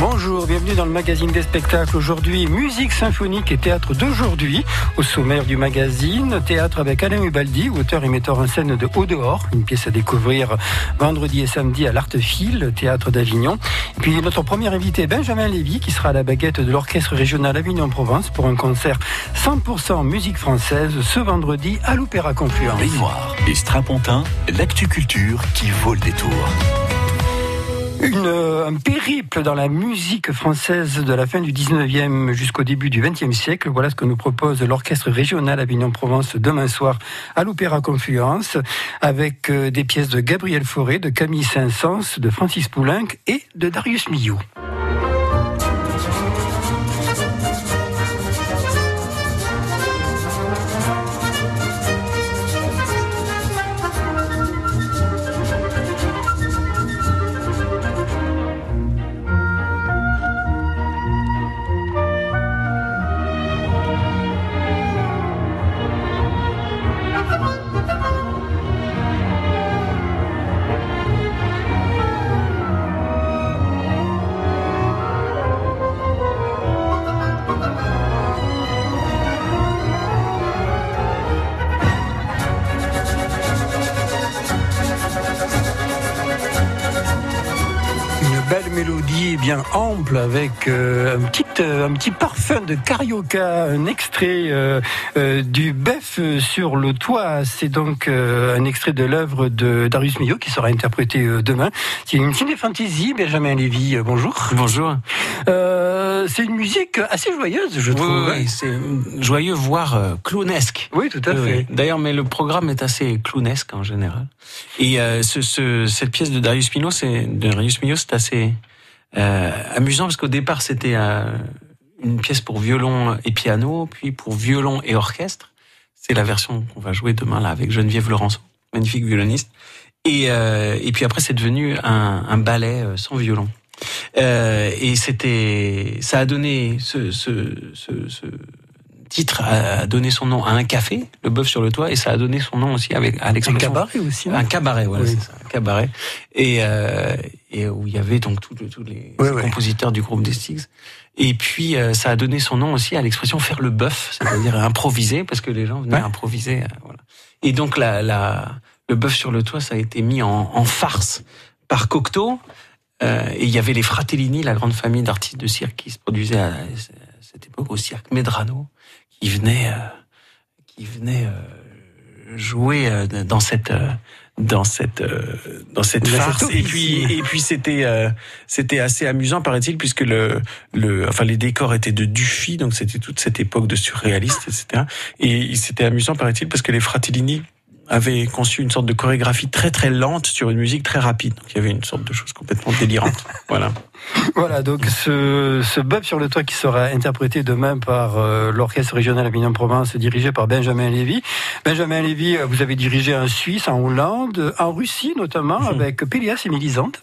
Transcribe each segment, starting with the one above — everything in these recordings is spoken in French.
Bonjour, bienvenue dans le magazine des spectacles. Aujourd'hui, musique symphonique et théâtre d'aujourd'hui. Au sommaire du magazine, théâtre avec Alain Ubaldi, auteur et metteur en scène de Au dehors, une pièce à découvrir vendredi et samedi à l'Artefil, théâtre d'Avignon. Et puis notre premier invité, Benjamin Lévy, qui sera à la baguette de l'orchestre régional Avignon-Provence pour un concert 100% musique française ce vendredi à l'Opéra Confluence. Baignoire et strapontin, l'actu culture qui vaut le détour. Euh, un périple dans la musique française de la fin du 19e jusqu'au début du 20e siècle. Voilà ce que nous propose l'orchestre régional Avignon-Provence demain soir à l'Opéra Confluence avec euh, des pièces de Gabriel Fauré, de Camille Saint-Saëns, de Francis Poulenc et de Darius Milhaud. Avec euh, un, petit, euh, un petit parfum de carioca, un extrait euh, euh, du Bœuf sur le toit. C'est donc euh, un extrait de l'œuvre de Darius Milhaud qui sera interprété demain. C'est une ciné-fantaisie, Benjamin Lévy, bonjour. Bonjour. Euh, c'est une musique assez joyeuse, je trouve. oui, oui, c'est joyeux, voire clownesque. Oui, tout à fait. D'ailleurs, mais le programme est assez clownesque en général. Et euh, ce, ce- cette pièce de Darius Milhaud, c'est de Darius Milhaud, c'est assez amusant parce qu'au départ, c'était euh, une pièce pour violon et piano, puis pour violon et orchestre. C'est la version qu'on va jouer demain là avec Geneviève Laurenceau, magnifique violoniste. Et, euh, et puis après, c'est devenu un, un ballet euh, sans violon. Euh, et c'était, ça a donné ce, ce, ce, ce titre a donné son nom à un café, le bœuf sur le toit, et ça a donné son nom aussi avec à Un l'expression cabaret aussi. non un cabaret, voilà, Oui. c'est ça, un cabaret, et euh, et où il y avait donc tous tous les Oui, ces oui. compositeurs du groupe des Styx. Et puis euh, ça a donné son nom aussi à l'expression faire le bœuf, c'est-à-dire improviser, parce que les gens venaient Ouais. improviser, euh, voilà. Et donc la, la le bœuf sur le toit, ça a été mis en, en farce par Cocteau. Euh, et il y avait les Fratellini, la grande famille d'artistes de cirque qui se produisait à, cette époque au cirque Medrano, qui venait, euh, qui venait euh, jouer euh, dans cette euh, dans cette euh, dans cette farce. Et puis et puis c'était euh, c'était assez amusant paraît-il puisque le le enfin les décors étaient de Dufy donc c'était toute cette époque de surréaliste etc. Et c'était amusant paraît-il parce que les Fratellini avaient conçu une sorte de chorégraphie très très lente sur une musique très rapide. Donc il y avait une sorte de chose complètement délirante. voilà. Voilà, donc ce, ce bœuf sur le toit qui sera interprété demain par euh, l'Orchestre régional Avignon-Provence, dirigé par Benjamin Lévy. Benjamin Lévy, euh, vous avez dirigé en Suisse, en Hollande, en Russie notamment, avec Pélias et Mélisande,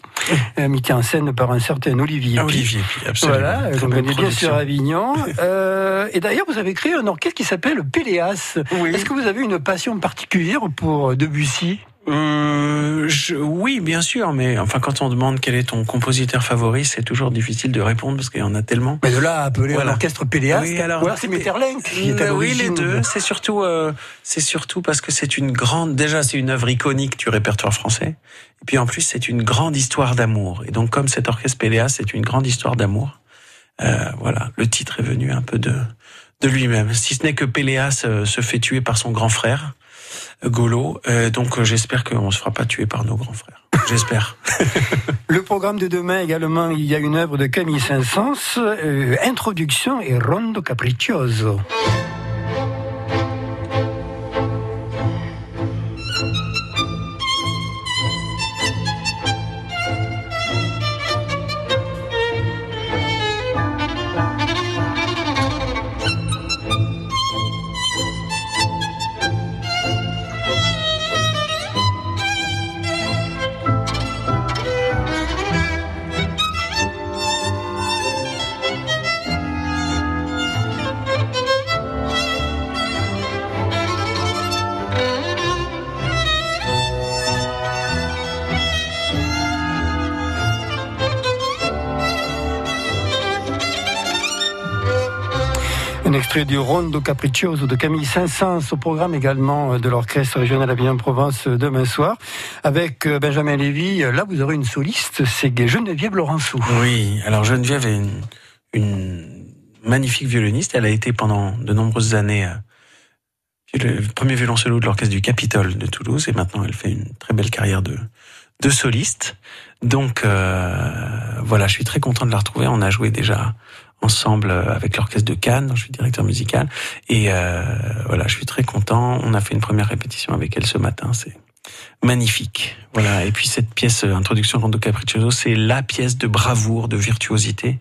euh, mis en scène par un certain Olivier. Ah. Olivier, absolument. Voilà, connaît bien sur Avignon. Euh, et d'ailleurs, vous avez créé un orchestre qui s'appelle Péléas. Oui. Est-ce que vous avez une passion particulière pour Debussy? Euh, je- oui, bien sûr, mais enfin, quand on demande quel est ton compositeur favori, c'est toujours difficile de répondre parce qu'il y en a tellement. Mais de là à appeler Voilà. un orchestre Péléas, Oui, alors, ou alors c'est Metterlinck qui est à Euh, oui, les deux. de- C'est surtout, euh, c'est surtout parce que c'est une grande. Déjà, c'est une œuvre iconique du répertoire français. Et puis en plus, c'est une grande histoire d'amour. Et donc, comme cet orchestre Péléas, c'est une grande histoire d'amour. Euh, voilà, le titre est venu un peu de de lui-même. Si ce n'est que Péléas euh, se fait tuer par son grand frère. Golo, Euh, donc euh, j'espère qu'on se fera pas tuer par nos grands frères. J'espère. Le programme de demain également, il y a une œuvre de Camille Saint-Saëns, euh, Introduction et Rondo Capriccioso. Du Rondo Capriccioso de Camille Saint-Saëns au programme également euh, de l'Orchestre régional Avignon-Provence euh, demain soir. Avec euh, Benjamin Lévy, là vous aurez une soliste, c'est Geneviève Laurenceau. Oui, alors Geneviève est une, magnifique violoniste. Elle a été pendant de nombreuses années le premier violoncelle de l'Orchestre du Capitole de Toulouse et maintenant elle fait une très belle carrière de, de soliste. Donc voilà, je suis très content de la retrouver. On a joué déjà ensemble euh, avec l'orchestre de Cannes, je suis directeur musical. Et euh, voilà, je suis très content. On a fait une première répétition avec elle ce matin. C'est magnifique. Voilà. Et puis cette pièce euh, Introduction Rondo Capriccioso, c'est la pièce de bravoure, de virtuosité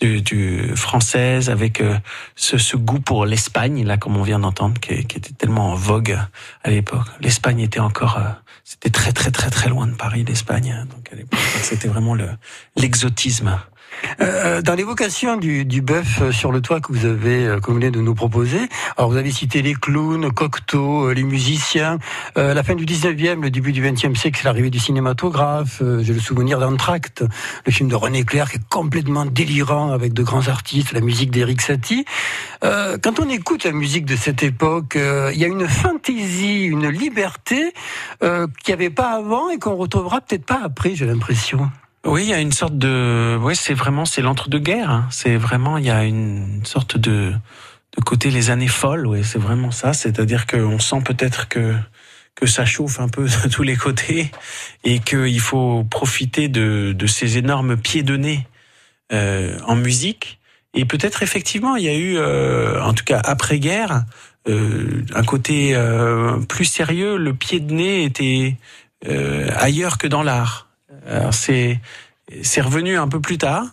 du, du française avec euh, ce, ce, goût pour l'Espagne, là, comme on vient d'entendre, qui, qui, était tellement en vogue à l'époque. L'Espagne était encore, c'était très très très très loin de Paris, l'Espagne. Donc à l'époque, c'était vraiment le l'exotisme. Euh, dans l'évocation du, du bœuf euh, sur le toit que vous avez, euh, que vous venez de nous proposer, alors vous avez cité les clowns, Cocteau, les musiciens. Euh, la fin du 19e, le début du 20e siècle, c'est l'arrivée du cinématographe. J'ai le souvenir d'Antract, le film de René Clair, qui est complètement délirant avec de grands artistes, la musique d'Eric Satie. quand on écoute la musique de cette époque, il y a une fantaisie, une liberté qu'il n'y avait pas avant et qu'on retrouvera peut-être pas après, j'ai l'impression. Oui, il y a une sorte de, oui, c'est vraiment, c'est l'entre-deux-guerres. Hein. C'est vraiment, il y a une sorte de, de côté les années folles. Oui, c'est vraiment ça. C'est-à-dire qu'on sent peut-être que que ça chauffe un peu de tous les côtés et qu'il faut profiter de, de ces énormes pieds de nez euh, en musique. Et peut-être effectivement, il y a eu, euh, en tout cas après-guerre, euh, un côté euh, plus sérieux. Le pied de nez était euh, ailleurs que dans l'art. C'est c'est revenu un peu plus tard.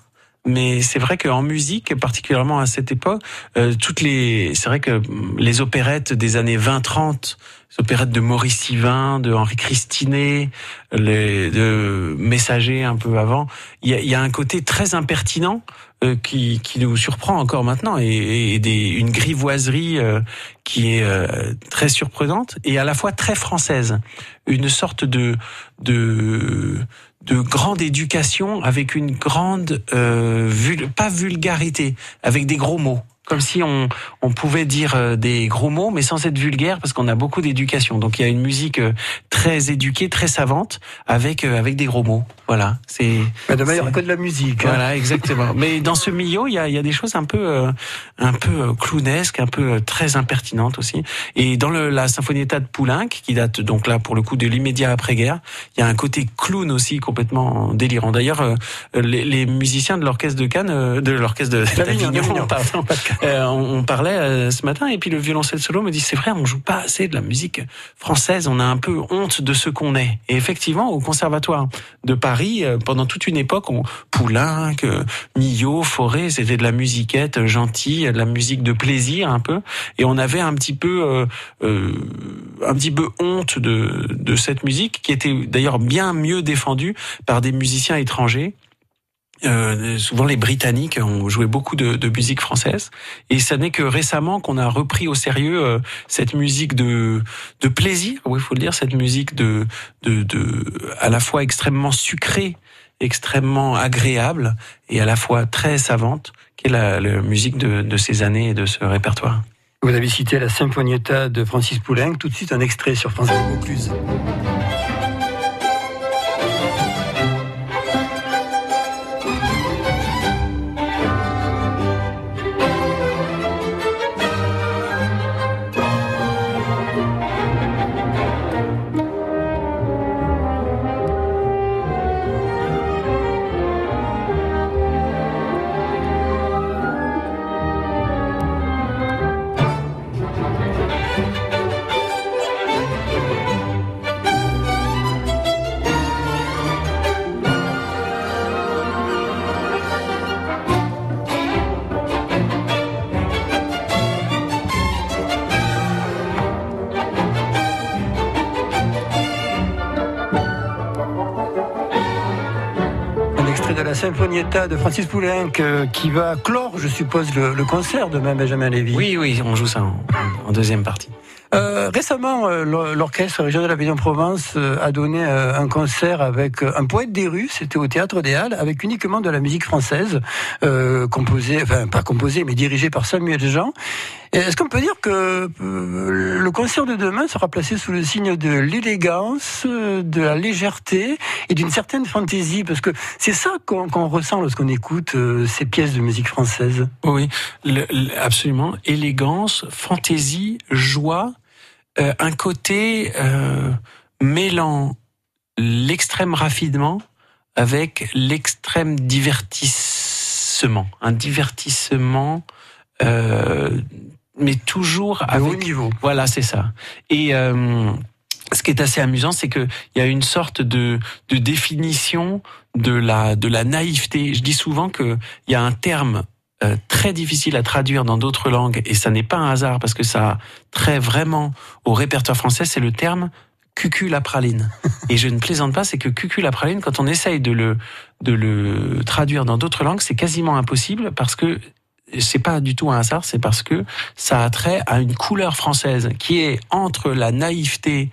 Mais c'est vrai qu'en musique, particulièrement à cette époque, euh, toutes les, c'est vrai que les opérettes des années 20-30, les opérettes de Maurice Sivin, de Henri Christinet, les de Messager un peu avant, il y a, y a, un côté très impertinent euh, qui, qui nous surprend encore maintenant et, et des, une grivoiserie euh, qui est euh, très surprenante et à la fois très française, une sorte de de de grande éducation avec une grande euh, pas vulgarité avec des gros mots comme si on, on pouvait dire euh, des gros mots, mais sans être vulgaire, parce qu'on a beaucoup d'éducation. Donc il y a une musique euh, très éduquée, très savante, avec euh, avec des gros mots. Voilà, c'est. De manière que de la musique. Hein. Voilà, exactement. mais dans ce milieu, il y a, il y a des choses un peu un peu clownesques, un peu très impertinentes aussi. Et dans le, la Sinfonietta de Poulenc, qui date donc là pour le coup de l'immédiat après-guerre, il y a un côté clown aussi complètement délirant. D'ailleurs, les, les, musiciens de l'orchestre de Cannes, de l'orchestre de pardon euh, on, parlait euh, ce matin et puis le violoncelle solo me dit c'est vrai on joue pas assez de la musique française. On a un peu honte de ce qu'on est. Et effectivement au conservatoire de Paris euh, pendant toute une époque on Poulenc Millot Forêt c'était de la musiquette gentille de la musique de plaisir un peu. Et on avait un petit peu un petit peu honte de, de cette musique qui était d'ailleurs bien mieux défendue par des musiciens étrangers euh, souvent les Britanniques ont joué beaucoup de, de musique française et ça n'est que récemment qu'on a repris au sérieux euh, cette musique de, de plaisir, oui il faut le dire, cette musique de, de, de à la fois extrêmement sucrée, extrêmement agréable et à la fois très savante, qui est la, la musique de, de ces années et de ce répertoire. Vous avez cité la Symphonietta de Francis Poulenc, tout de suite un extrait sur France Bleu. De Francis Poulenc euh, qui va clore, je suppose, le, concert de même Benjamin Lévy. Oui, oui, on joue ça en, deuxième partie. Euh, récemment, euh, l'orchestre régional d'Avignon-Provence euh, a donné un concert avec un poète des rues, c'était au Théâtre des Halles, avec uniquement de la musique française, composée, enfin pas composée, mais dirigée par Samuel Jean. Est-ce qu'on peut dire que le concert de demain sera placé sous le signe de l'élégance, de la légèreté et d'une certaine fantaisie? Parce que c'est ça qu'on ressent lorsqu'on écoute ces pièces de musique française. Oui, absolument. Élégance, fantaisie, joie euh, un côté euh, mêlant l'extrême raffinement avec l'extrême divertissement. Un divertissement, euh, mais toujours à haut niveau. Voilà, c'est ça. Et euh, ce qui est assez amusant, c'est qu'il y a une sorte de, de définition de la, de la naïveté. Je dis souvent qu'il y a un terme euh, très difficile à traduire dans d'autres langues, et ça n'est pas un hasard parce que ça trait vraiment au répertoire français, c'est le terme cucu la praline. Et je ne plaisante pas, c'est que cucu la praline, quand on essaye de le, de le traduire dans d'autres langues, c'est quasiment impossible parce que c'est pas du tout un hasard, c'est parce que ça a trait à une couleur française qui est entre la naïveté,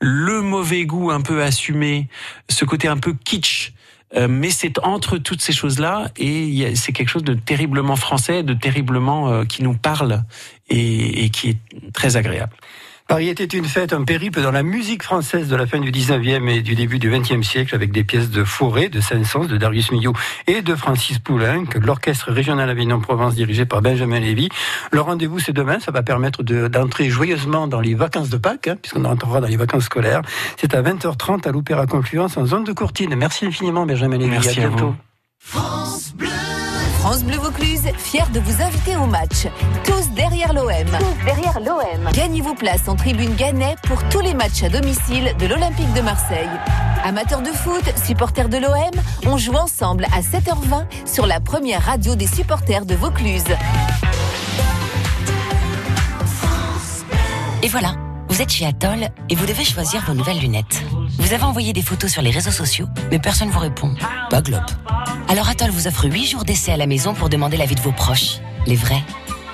le mauvais goût un peu assumé, ce côté un peu kitsch euh, mais c'est entre toutes ces choses-là et c'est quelque chose de terriblement français, de terriblement euh, qui nous parle et, et qui est très agréable. Paris était une fête, un périple dans la musique française de la fin du 19e et du début du 20e siècle avec des pièces de Forêt, de Saint-Saëns, de Darius Milhaud et de Francis Poulenc, l'orchestre régional Avignon-Provence dirigé par Benjamin Lévy. Le rendez-vous c'est demain, ça va permettre d'entrer joyeusement dans les vacances de Pâques, hein, puisqu'on rentrera dans les vacances scolaires. C'est à 20h30 à l'Opéra Confluence en zone de Courtine. Merci infiniment Benjamin Lévy, Merci à bientôt. France Bleu. France Bleu Vaucluse, fier de vous inviter au match. Tous derrière l'OM. Tous derrière l'OM. Gagnez vos places en tribune Gannet pour tous les matchs à domicile de l'Olympique de Marseille. Amateurs de foot, supporters de l'OM, on joue ensemble à 7h20 sur la première radio des supporters de Vaucluse. Et voilà, vous êtes chez Atoll et vous devez choisir vos nouvelles lunettes. Vous avez envoyé des photos sur les réseaux sociaux, mais personne ne vous répond. Pas glop. Alors Atoll vous offre 8 jours d'essai à la maison pour demander l'avis de vos proches. Les vrais.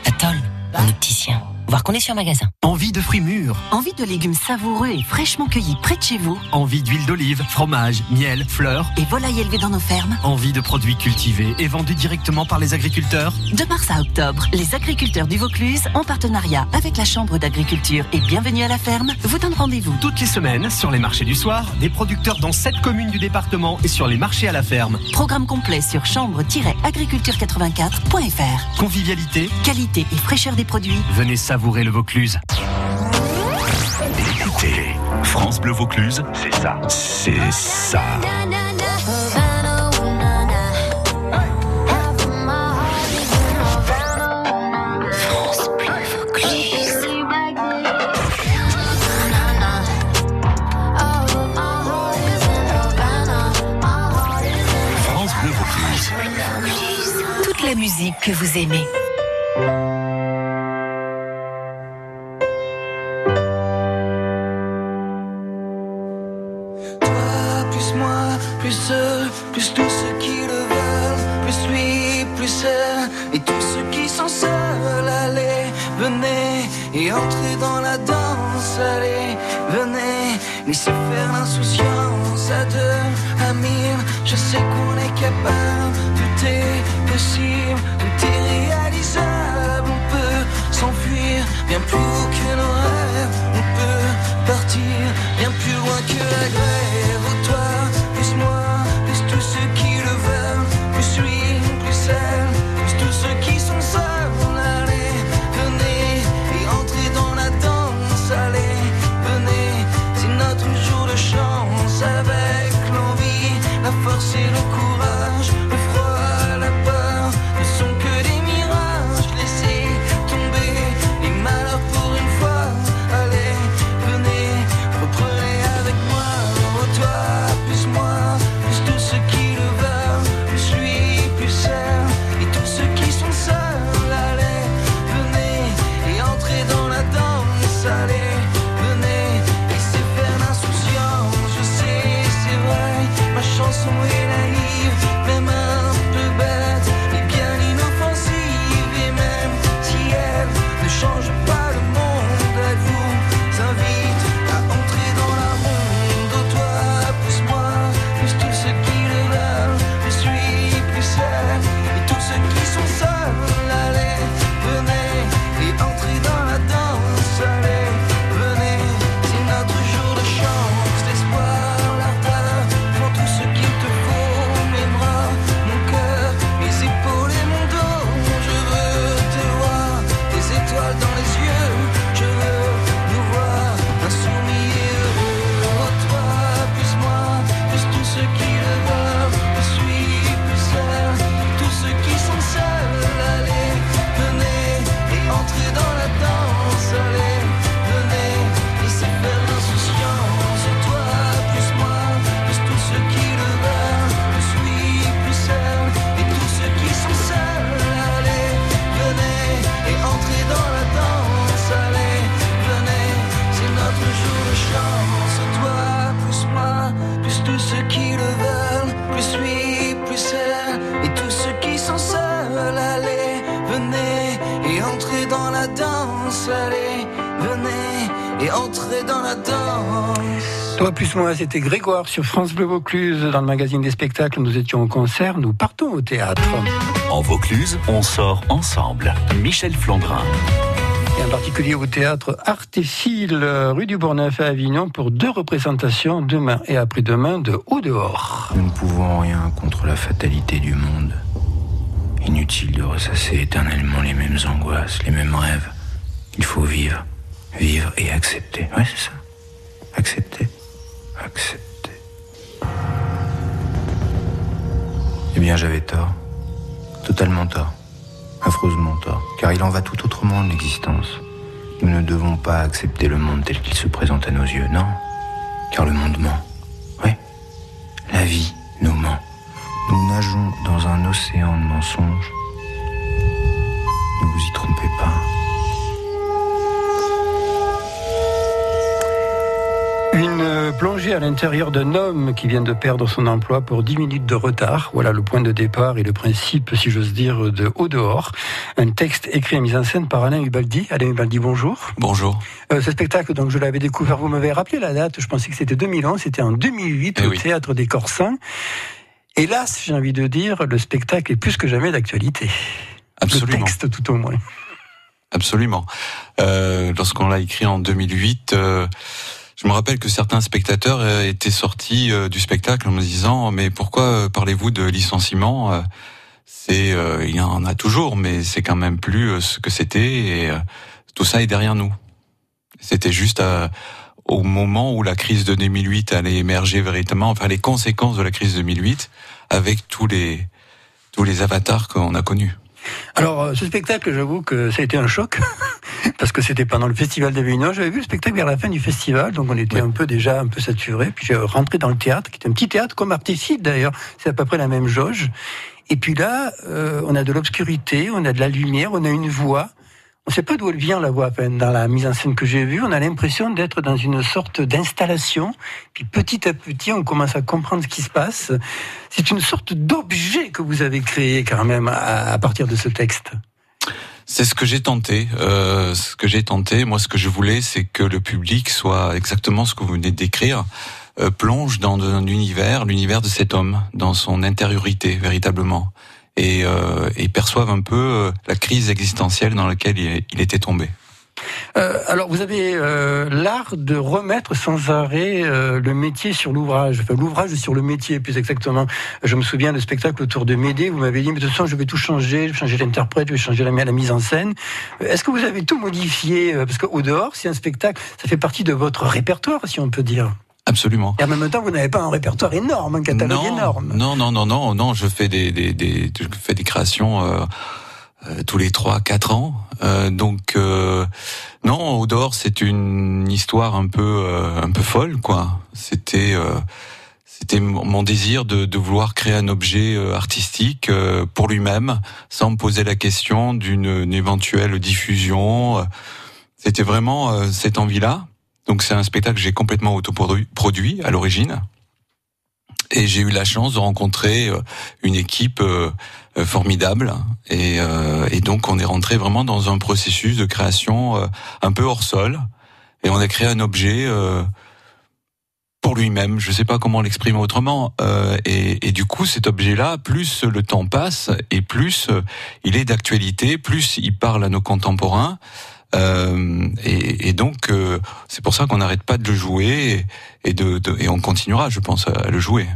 Atoll, un opticien voir conditions magasin. Envie de fruits mûrs. Envie de légumes savoureux et fraîchement cueillis près de chez vous. Envie d'huile d'olive, fromage, miel, fleurs. Et volailles élevées dans nos fermes. Envie de produits cultivés et vendus directement par les agriculteurs. De mars à octobre, les agriculteurs du Vaucluse, en partenariat avec la Chambre d'agriculture et Bienvenue à la ferme, vous donnent rendez-vous. Toutes les semaines, sur les marchés du soir, des producteurs dans 7 communes du département et sur les marchés à la ferme. Programme complet sur chambre-agriculture84.fr. Convivialité, qualité et fraîcheur des produits. Venez savourer savourer le Vaucluse. Écoutez, France Bleu Vaucluse, c'est ça. C'est ça. France Bleu Vaucluse. Toute la musique que vous aimez. Danse, allez, venez et entrez dans la danse. Toi plus moi, c'était Grégoire sur France Bleu Vaucluse. Dans le magazine des spectacles, nous étions au concert, nous partons au théâtre. En Vaucluse, on sort ensemble. Michel Flandrin. Et en particulier au théâtre Artéfil, rue du Bourgneuf à Avignon, pour deux représentations, demain et après-demain, de Haut dehors. Nous ne pouvons rien contre la fatalité du monde. Inutile de ressasser éternellement les mêmes angoisses, les mêmes rêves. Il faut vivre, vivre et accepter. Ouais, c'est ça. Accepter, accepter. Eh bien, j'avais tort. Totalement tort. Affreusement tort. Car il en va tout autrement de l'existence. Nous ne devons pas accepter le monde tel qu'il se présente à nos yeux, non. Car le monde ment. Oui. La vie nous ment. Nous nageons dans un océan de mensonges. Ne vous y trompez pas. Une plongée à l'intérieur d'un homme qui vient de perdre son emploi pour 10 minutes de retard. Voilà le point de départ et le principe, si j'ose dire, de Au dehors. Un texte écrit et mis en scène par Alain Hubaldi. Alain Hubaldi, bonjour. Bonjour. Euh, ce spectacle, donc je l'avais découvert, vous m'avez rappelé la date, je pensais que c'était 2011, c'était en 2008 Eh au oui. Théâtre des Corsins. Hélas, j'ai envie de dire, le spectacle est plus que jamais d'actualité. Le Absolument. texte, tout au moins. Absolument. Euh, Lorsqu'on l'a écrit en 2008, euh, je me rappelle que certains spectateurs euh, étaient sortis euh, du spectacle en me disant mais pourquoi euh, parlez-vous de licenciement C'est il y en a toujours, mais c'est quand même plus ce que c'était et tout ça est derrière nous. C'était juste au moment où la crise de 2008 allait émerger véritablement, enfin les conséquences de la crise de 2008 avec tous les tous les avatars qu'on a connus. Alors, euh, ce spectacle, j'avoue que ça a été un choc, parce que c'était pendant le festival d'Avignon. J'avais vu le spectacle vers la fin du festival, donc on était Oui. un peu déjà un peu saturé. Puis j'ai rentré dans le théâtre, qui est un petit théâtre comme Artécide d'ailleurs, c'est à peu près la même jauge. Et puis là, euh, on a de l'obscurité, on a de la lumière, on a une voix. On ne sait pas d'où elle vient la voix. Enfin, dans la mise en scène que j'ai vue, on a l'impression d'être dans une sorte d'installation. Puis petit à petit, on commence à comprendre ce qui se passe. C'est une sorte d'objet que vous avez créé quand même à, à partir de ce texte. C'est ce que j'ai tenté. Euh, ce que j'ai tenté, moi, ce que je voulais, c'est que le public soit exactement ce que vous venez de décrire, euh, plonge dans un univers, l'univers de cet homme, dans son intériorité véritablement, et, euh, et perçoive un peu euh, la crise existentielle dans laquelle il, il était tombé. Euh, alors, vous avez euh, l'art de remettre sans arrêt euh, le métier sur l'ouvrage, enfin l'ouvrage sur le métier, plus exactement. Je me souviens de spectacle autour de Médée, vous m'avez dit, mais de toute façon, je vais tout changer, je vais changer l'interprète, je vais changer la, la mise en scène. Est-ce que vous avez tout modifié? Euh, Parce qu'au dehors, c'est un spectacle, ça fait partie de votre répertoire, si on peut dire. Absolument. Et en même temps, vous n'avez pas un répertoire énorme, un catalogue non, énorme. Non, non, non, non, non. Je fais des, des, des je fais des créations euh, euh, tous les trois, quatre ans. Euh, donc euh, non, au dehors, c'est une histoire un peu, euh, un peu folle, quoi. C'était, euh, c'était mon désir de, de vouloir créer un objet artistique euh, pour lui-même, sans me poser la question d'une une éventuelle diffusion. C'était vraiment euh, cette envie-là. Donc c'est un spectacle que j'ai complètement autoproduit produit à l'origine. Et j'ai eu la chance de rencontrer euh, une équipe euh, euh, formidable. Et, et donc on est rentré vraiment dans un processus de création un peu hors sol. Et on a créé un objet pour lui-même. Je sais pas comment l'exprimer autrement. Et, et du coup, cet objet-là, plus le temps passe et plus il est d'actualité, plus il parle à nos contemporains. Euh, et, et donc, euh, c'est pour ça qu'on n'arrête pas de le jouer et, et de, de- et on continuera, je pense, à le jouer.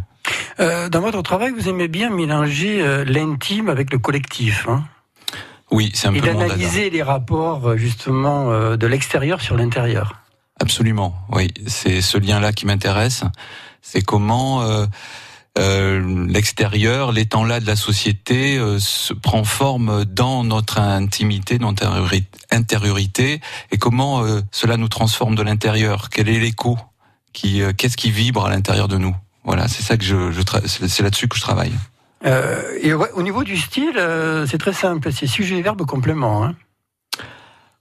Euh, dans votre travail, vous aimez bien mélanger euh, l'intime avec le collectif. Hein? Oui, c'est un et peu dada. d'analyser les rapports euh, justement euh, de l'extérieur sur l'intérieur. Absolument, oui. C'est ce lien-là qui m'intéresse. C'est comment euh, l'extérieur, l'étant là de la société, euh, se prend forme dans notre intimité, notre intériori- intériorité, et comment euh, cela nous transforme de l'intérieur? Quel est l'écho qui, euh, Qu'est-ce qui vibre à l'intérieur de nous? Voilà, c'est ça que je, je c'est là-dessus que je travaille. Euh, et au niveau du style, c'est très simple, c'est sujet, verbe, complément. Hein.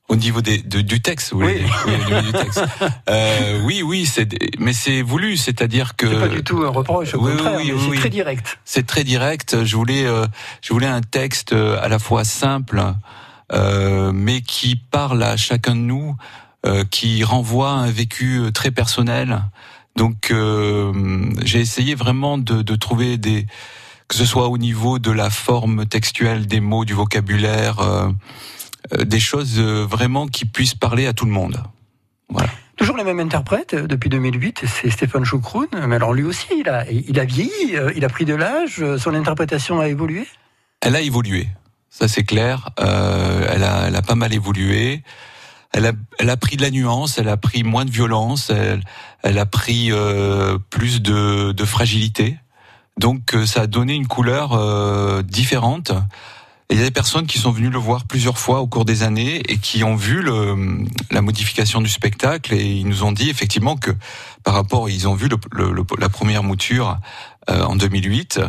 Au niveau des, de- du texte, vous voulez Oui. Oui, au niveau du texte. Euh, oui, oui, c'est, mais c'est voulu, c'est-à-dire que C'est pas du tout un reproche, au oui, contraire, oui, c'est très direct. c'est très direct. Je voulais, euh, je voulais un texte euh, à la fois simple, euh, mais qui parle à chacun de nous, euh, qui renvoie un vécu très personnel. Donc j'ai essayé vraiment de, de, trouver des que ce soit au niveau de la forme textuelle des mots, du vocabulaire, des choses vraiment qui puissent parler à tout le monde. Voilà. Toujours les mêmes interprètes euh, depuis 2008, c'est Stéphane Choucroune. Mais alors lui aussi, il a, il a vieilli, euh, il a pris de l'âge, euh, son interprétation a évolué? Elle a évolué, ça c'est clair. Euh, elle, a, elle a pas mal évolué. Elle a, elle a pris de la nuance, elle a pris moins de violence, elle, elle a pris euh, plus de, de fragilité. Donc ça a donné une couleur euh, différente il y a des personnes qui sont venues le voir plusieurs fois au cours des années et qui ont vu la modification du spectacle et ils nous ont dit effectivement que par rapport, ils ont vu le, la première mouture euh, en 2008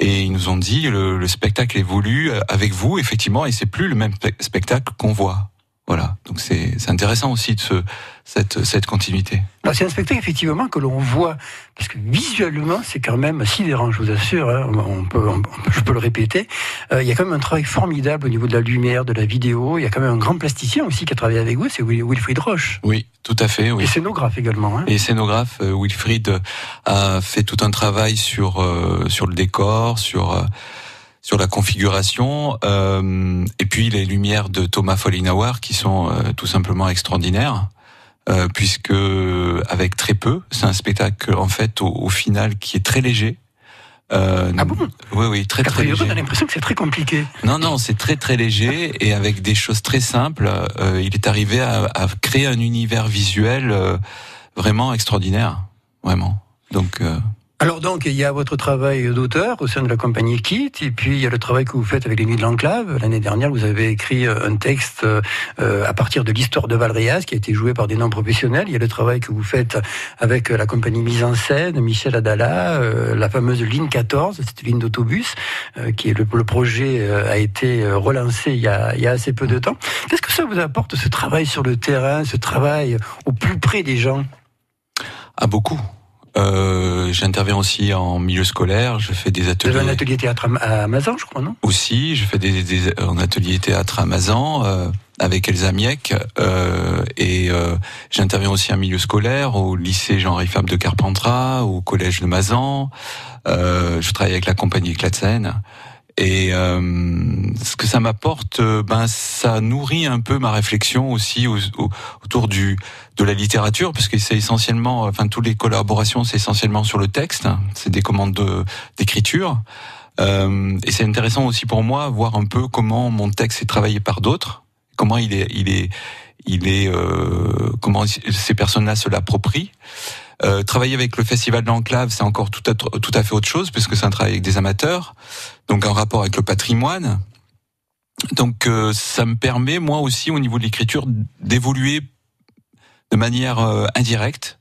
et ils nous ont dit le, le spectacle évolue avec vous effectivement et c'est plus le même spectacle qu'on voit. Voilà, donc c'est intéressant aussi de ce, cette, cette continuité. C'est un spectacle effectivement que l'on voit, parce que visuellement c'est quand même sidérant, je vous assure, hein, on peut, je peux le répéter, euh, il y a quand même un travail formidable au niveau de la lumière, de la vidéo, il y a quand même un grand plasticien aussi qui a travaillé avec vous, c'est Wilfried Roche. Oui, tout à fait. Oui. Et scénographe également. Hein. Et scénographe, euh, Wilfried a fait tout un travail sur, euh, sur le décor, sur... Euh, sur la configuration, euh, et puis les lumières de Thomas Follinauer qui sont euh, tout simplement extraordinaires. Euh, puisque avec très peu, c'est un spectacle en fait au, au, final qui est très léger. Euh, ah bon? Oui, oui, très très léger. On a l'impression que c'est très compliqué. Non, non, c'est très très léger et avec des choses très simples, euh, il est arrivé à, à, créer un univers visuel euh, vraiment extraordinaire, vraiment. Donc alors donc, il y a votre travail d'auteur au sein de la compagnie Kit, et puis il y a le travail que vous faites avec les Nuits de l'Enclave. L'année dernière, vous avez écrit euh, un texte euh, à partir de l'histoire de Valréas, qui a été joué par des non professionnels. Il y a le travail que vous faites avec la compagnie Mise en scène, Michel Adala, euh, la fameuse ligne 14, cette ligne d'autobus, qui est le, le, projet a été relancé il y a, il y a assez peu de temps. Qu'est-ce que ça vous apporte, ce travail sur le terrain, ce travail au plus près des gens? Ah, beaucoup. Euh, J'interviens aussi en milieu scolaire. Je fais des ateliers. Vous avez un atelier théâtre à Mazan, je crois, non? Aussi, je fais des, des un atelier théâtre à Mazan euh, avec Elsa Miek euh, et euh, j'interviens aussi en milieu scolaire au lycée Jean-Henri Fabre de Carpentras, au collège de Mazan. Euh, je travaille avec la compagnie Éclat de Seine. Et euh, ce que ça m'apporte, euh, ben ça nourrit un peu ma réflexion aussi au, au, autour du de la littérature, parce que c'est essentiellement, enfin toutes les collaborations, c'est essentiellement sur le texte, hein, c'est des commandes d'écriture. Euh, et c'est intéressant aussi pour moi voir un peu comment mon texte est travaillé par d'autres, comment il est, il est, il est, euh, comment ces personnes-là se l'approprient. Euh, travailler avec le Festival de l'Enclave, c'est encore tout à, tout à fait autre chose, puisque c'est un travail avec des amateurs, donc un rapport avec le patrimoine. Donc euh, ça me permet, moi aussi, au niveau de l'écriture, d'évoluer de manière euh, indirecte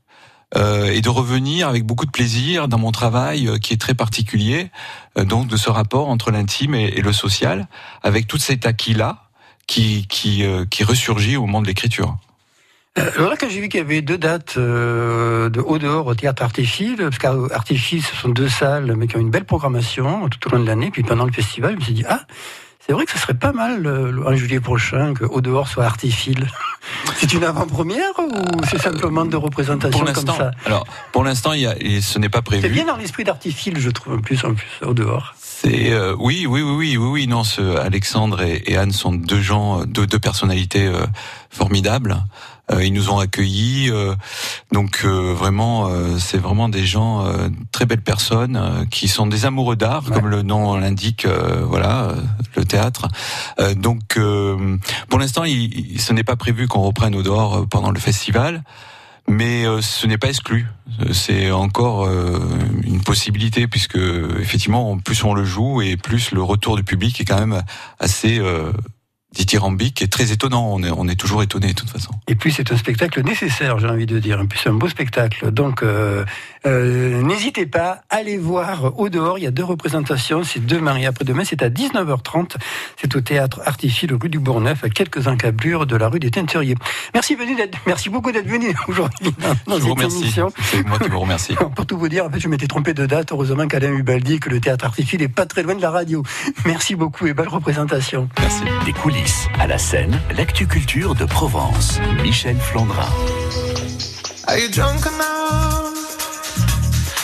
et de revenir avec beaucoup de plaisir dans mon travail qui est très particulier, donc de ce rapport entre l'intime et, et, le social, avec tout cet acquis-là qui, qui, qui ressurgit au moment de l'écriture. Alors là, quand j'ai vu qu'il y avait deux dates euh, de haut dehors au théâtre Artifil, parce qu'Artifil, ce sont deux salles, mais qui ont une belle programmation tout au long de l'année, puis pendant le festival, je me suis dit, ah, c'est vrai que ce serait pas mal en juillet prochain que au dehors soit Artifil. c'est une avant-première ou c'est simplement de représentation comme ça Alors, pour l'instant, il y a, ce n'est pas prévu. C'est bien dans l'esprit d'Artifil, je trouve, en plus, en plus, au dehors. C'est euh, oui, oui, oui, oui, oui, oui. Non, ce, Alexandre et, et, Anne sont deux gens, deux, deux personnalités euh, formidables. Euh, ils nous ont accueillis, euh, donc euh, vraiment, c'est vraiment des gens très belles personnes qui sont des amoureux d'art, ouais. comme le nom l'indique. voilà, le théâtre. donc, pour l'instant, il, ce n'est pas prévu qu'on reprenne au dehors pendant le festival mais euh, ce n'est pas exclu. C'est encore euh, une possibilité puisque effectivement, plus on le joue et plus le retour du public est quand même assez euh, dithyrambique et très étonnant. On est, toujours étonné de toute façon. Et puis c'est un spectacle nécessaire, j'ai envie de dire. C'est un beau spectacle. Donc, euh, euh, n'hésitez pas, allez voir au dehors. Il y a deux représentations. C'est demain et après-demain. C'est à 19h30. C'est au théâtre Artifil, rue du Bourgneuf, à quelques encablures de la rue des Teinturiers. Merci, venu merci beaucoup d'être venu aujourd'hui dans, je vous remercie. C'est moi qui vous remercie. Pour tout vous dire, en fait, je m'étais trompé de date. Heureusement qu'Alain Hubaldi, que le théâtre Artifil est pas très loin de la radio. Merci beaucoup et belle représentation. Merci. Des coulisses. À la scène, l'actu culture de Provence. Michel Flandrin. Are you drunk enough?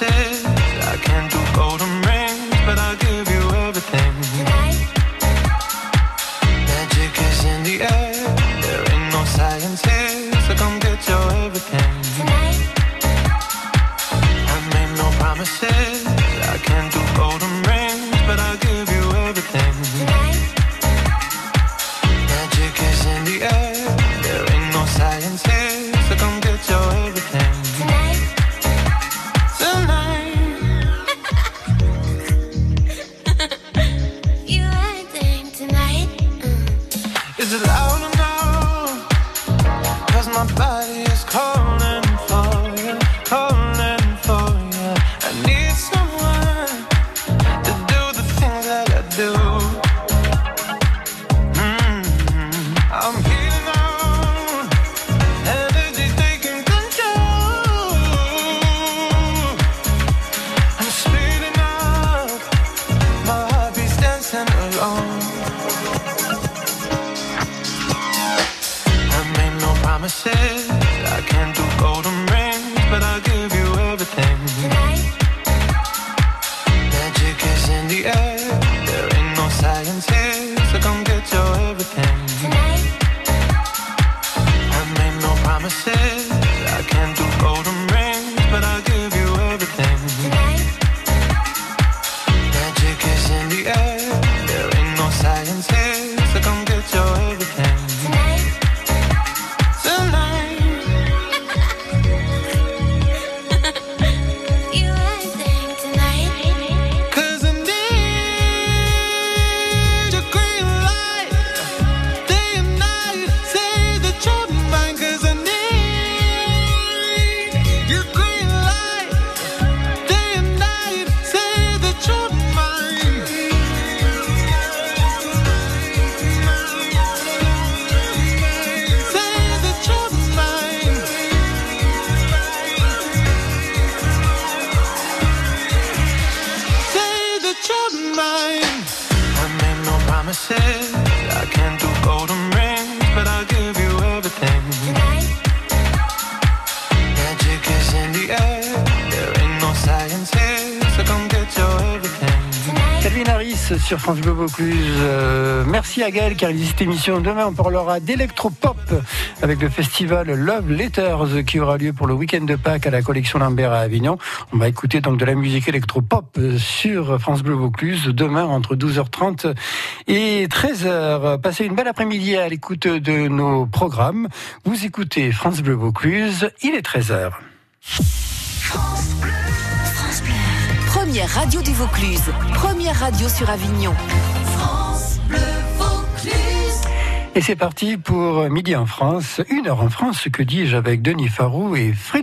said come get your everything. Say that. I made no promises. I can't sur France Bleu Vaucluse. Euh, merci à Gaël qui a réalisé cette émission. Demain, on parlera d'électropop avec le festival Love Letters qui aura lieu pour le week-end de Pâques à la collection Lambert à Avignon. On va écouter donc de la musique électropop sur France Bleu Vaucluse demain entre 12h30 et 13h. Passez une belle après-midi à l'écoute de nos programmes. Vous écoutez France Bleu Vaucluse, il est 13h. Première radio du Vaucluse. Première radio sur Avignon. Et c'est parti pour Midi en France, une heure en France, que dis-je avec Denis Farou et Frédéric.